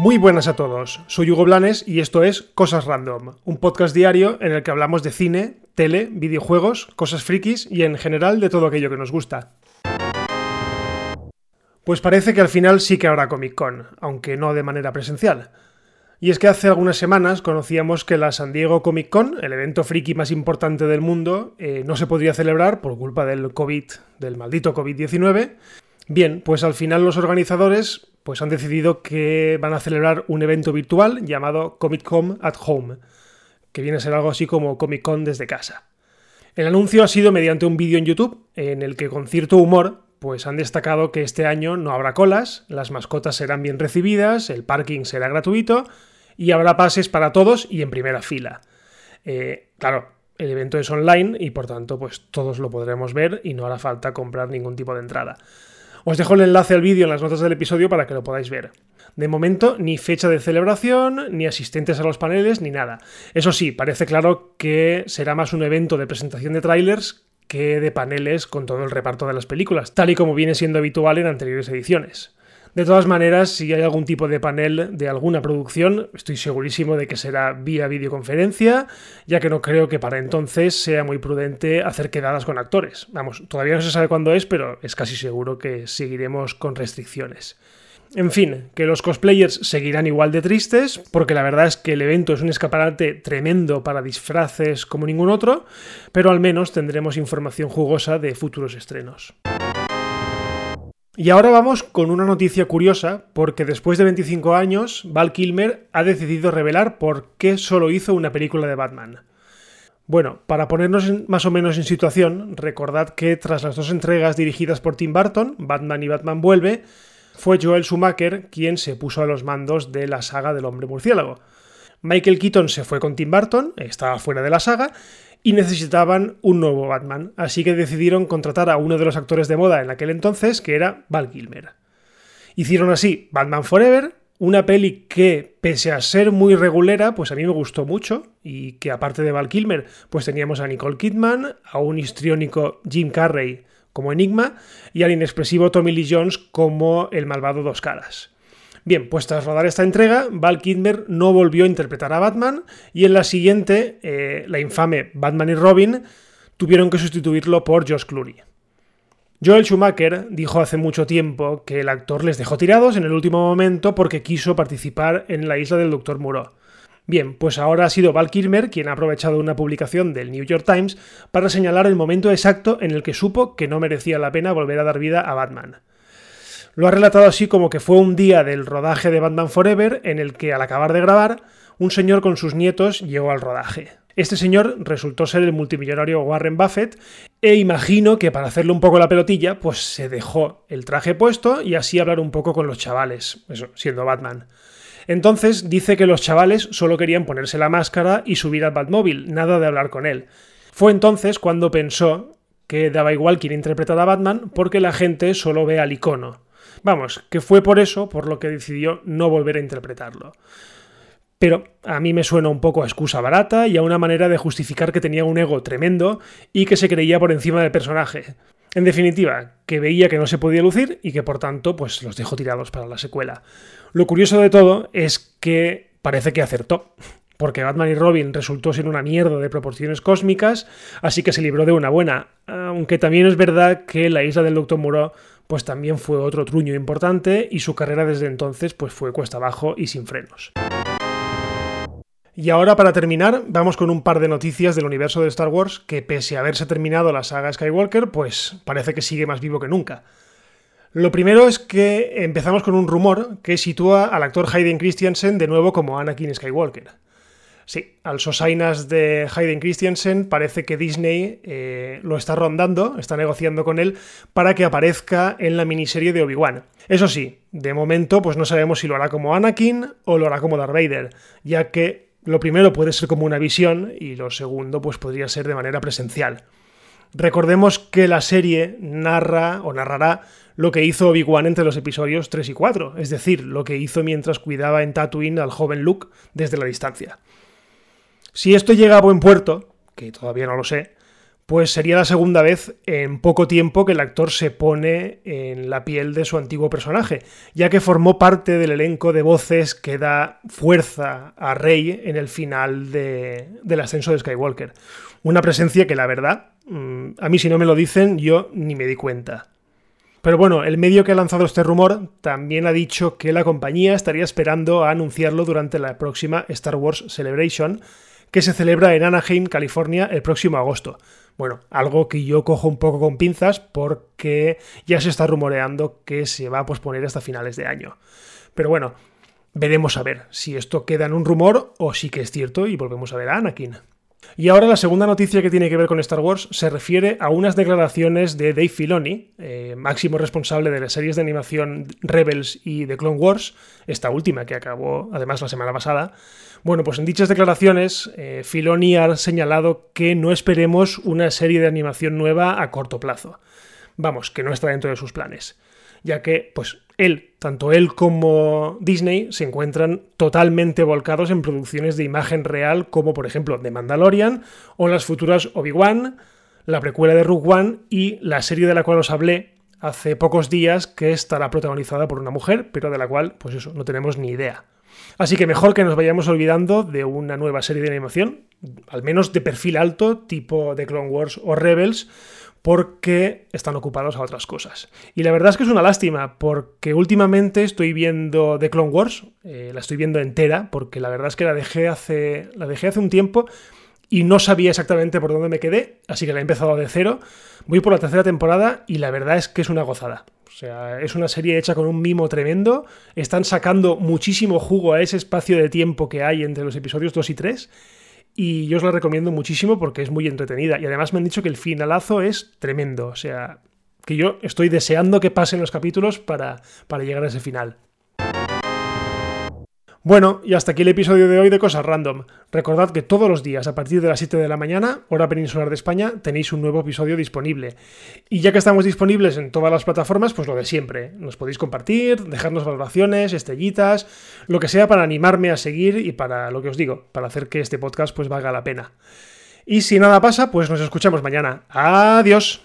Muy buenas a todos, soy Hugo Blanes y esto es Cosas Random, un podcast diario en el que hablamos de cine, tele, videojuegos, cosas frikis y en general de todo aquello que nos gusta. Pues parece que al final sí que habrá Comic Con, aunque no de manera presencial. Y es que hace algunas semanas conocíamos que la San Diego Comic Con, el evento friki más importante del mundo, eh, no se podría celebrar por culpa del COVID, del maldito COVID-19. Bien, pues al final los organizadores pues han decidido que van a celebrar un evento virtual llamado Comic Con at Home, que viene a ser algo así como Comic Con desde casa. El anuncio ha sido mediante un vídeo en YouTube en el que con cierto humor pues han destacado que este año no habrá colas, las mascotas serán bien recibidas, el parking será gratuito y habrá pases para todos y en primera fila. Eh, claro, el evento es online y por tanto pues todos lo podremos ver y no hará falta comprar ningún tipo de entrada. Os dejo el enlace al vídeo en las notas del episodio para que lo podáis ver. De momento, ni fecha de celebración, ni asistentes a los paneles, ni nada. Eso sí, parece claro que será más un evento de presentación de trailers que de paneles con todo el reparto de las películas, tal y como viene siendo habitual en anteriores ediciones. De todas maneras, si hay algún tipo de panel de alguna producción, estoy segurísimo de que será vía videoconferencia, ya que no creo que para entonces sea muy prudente hacer quedadas con actores. Vamos, todavía no se sabe cuándo es, pero es casi seguro que seguiremos con restricciones. En fin, que los cosplayers seguirán igual de tristes, porque la verdad es que el evento es un escaparate tremendo para disfraces como ningún otro, pero al menos tendremos información jugosa de futuros estrenos. Y ahora vamos con una noticia curiosa, porque después de 25 años, Val Kilmer ha decidido revelar por qué solo hizo una película de Batman. Bueno, para ponernos más o menos en situación, recordad que tras las dos entregas dirigidas por Tim Burton, Batman y Batman Vuelve, fue Joel Schumacher quien se puso a los mandos de la saga del hombre murciélago. Michael Keaton se fue con Tim Burton, estaba fuera de la saga, y necesitaban un nuevo Batman, así que decidieron contratar a uno de los actores de moda en aquel entonces, que era Val Kilmer. Hicieron así Batman Forever, una peli que, pese a ser muy regulera, pues a mí me gustó mucho, y que aparte de Val Kilmer, pues teníamos a Nicole Kidman, a un histriónico Jim Carrey como Enigma, y al inexpresivo Tommy Lee Jones como el malvado Dos Caras. Bien, pues tras rodar esta entrega, Val Kilmer no volvió a interpretar a Batman y en la siguiente, eh, la infame Batman y Robin, tuvieron que sustituirlo por Josh Clooney. Joel Schumacher dijo hace mucho tiempo que el actor les dejó tirados en el último momento porque quiso participar en la isla del Dr. Moreau. Bien, pues ahora ha sido Val Kilmer quien ha aprovechado una publicación del New York Times para señalar el momento exacto en el que supo que no merecía la pena volver a dar vida a Batman. Lo ha relatado así como que fue un día del rodaje de Batman Forever en el que al acabar de grabar, un señor con sus nietos llegó al rodaje. Este señor resultó ser el multimillonario Warren Buffett e imagino que para hacerle un poco la pelotilla, pues se dejó el traje puesto y así hablar un poco con los chavales, eso, siendo Batman. Entonces dice que los chavales solo querían ponerse la máscara y subir al Batmóvil, nada de hablar con él. Fue entonces cuando pensó que daba igual quién interpretara a Batman porque la gente solo ve al icono. Vamos, que fue por eso por lo que decidió no volver a interpretarlo. Pero a mí me suena un poco a excusa barata y a una manera de justificar que tenía un ego tremendo y que se creía por encima del personaje. En definitiva, que veía que no se podía lucir y que por tanto pues los dejó tirados para la secuela. Lo curioso de todo es que parece que acertó, porque Batman y Robin resultó ser una mierda de proporciones cósmicas, así que se libró de una buena, aunque también es verdad que la isla del Doctor Moreau pues también fue otro truño importante y su carrera desde entonces pues fue cuesta abajo y sin frenos. Y ahora para terminar, vamos con un par de noticias del universo de Star Wars que pese a haberse terminado la saga Skywalker, pues parece que sigue más vivo que nunca. Lo primero es que empezamos con un rumor que sitúa al actor Hayden Christensen de nuevo como Anakin Skywalker. Sí, al Sosainas de Hayden Christensen parece que Disney eh, lo está rondando, está negociando con él para que aparezca en la miniserie de Obi-Wan. Eso sí, de momento pues no sabemos si lo hará como Anakin o lo hará como Darth Vader, ya que lo primero puede ser como una visión y lo segundo pues podría ser de manera presencial. Recordemos que la serie narra o narrará lo que hizo Obi-Wan entre los episodios 3 y 4, es decir, lo que hizo mientras cuidaba en Tatooine al joven Luke desde la distancia. Si esto llega a buen puerto, que todavía no lo sé, pues sería la segunda vez en poco tiempo que el actor se pone en la piel de su antiguo personaje, ya que formó parte del elenco de voces que da fuerza a Rey en el final del ascenso de Skywalker. Una presencia que la verdad, mm, a mí si no me lo dicen, yo ni me di cuenta. Pero bueno, el medio que ha lanzado este rumor también ha dicho que la compañía estaría esperando a anunciarlo durante la próxima Star Wars Celebration, que se celebra en Anaheim, California, el próximo agosto. Bueno, algo que yo cojo un poco con pinzas porque ya se está rumoreando que se va a posponer hasta finales de año. Pero bueno, veremos a ver si esto queda en un rumor o si que es cierto y volvemos a ver a Anakin. Y ahora la segunda noticia que tiene que ver con Star Wars se refiere a unas declaraciones de Dave Filoni, eh, máximo responsable de las series de animación Rebels y The Clone Wars, esta última que acabó además la semana pasada. Bueno, pues en dichas declaraciones eh, Filoni ha señalado que no esperemos una serie de animación nueva a corto plazo. Vamos, que no está dentro de sus planes, ya que pues él, tanto él como Disney, se encuentran totalmente volcados en producciones de imagen real, como por ejemplo The Mandalorian o las futuras Obi-Wan, la precuela de Rogue One y la serie de la cual os hablé hace pocos días que estará protagonizada por una mujer, pero de la cual, pues eso, no tenemos ni idea. Así que mejor que nos vayamos olvidando de una nueva serie de animación, al menos de perfil alto, tipo The Clone Wars o Rebels, porque están ocupados a otras cosas. Y la verdad es que es una lástima, porque últimamente estoy viendo The Clone Wars, eh, la estoy viendo entera, porque la verdad es que la dejé, hace, la dejé hace un tiempo y no sabía exactamente por dónde me quedé, así que la he empezado de cero. Voy por la tercera temporada y la verdad es que es una gozada. O sea, es una serie hecha con un mimo tremendo. Están sacando muchísimo jugo a ese espacio de tiempo que hay entre los episodios 2 y 3 y yo os la recomiendo muchísimo porque es muy entretenida. Y además me han dicho que el finalazo es tremendo. O sea, que yo estoy deseando que pasen los capítulos para, para llegar a ese final. Bueno, y hasta aquí el episodio de hoy de Cosas Random. Recordad que todos los días a partir de las 7 de la mañana, hora peninsular de España, tenéis un nuevo episodio disponible. Y ya que estamos disponibles en todas las plataformas, pues lo de siempre. Nos podéis compartir, dejarnos valoraciones, estrellitas, lo que sea para animarme a seguir y para lo que os digo, para hacer que este podcast pues valga la pena. Y si nada pasa, pues nos escuchamos mañana. Adiós.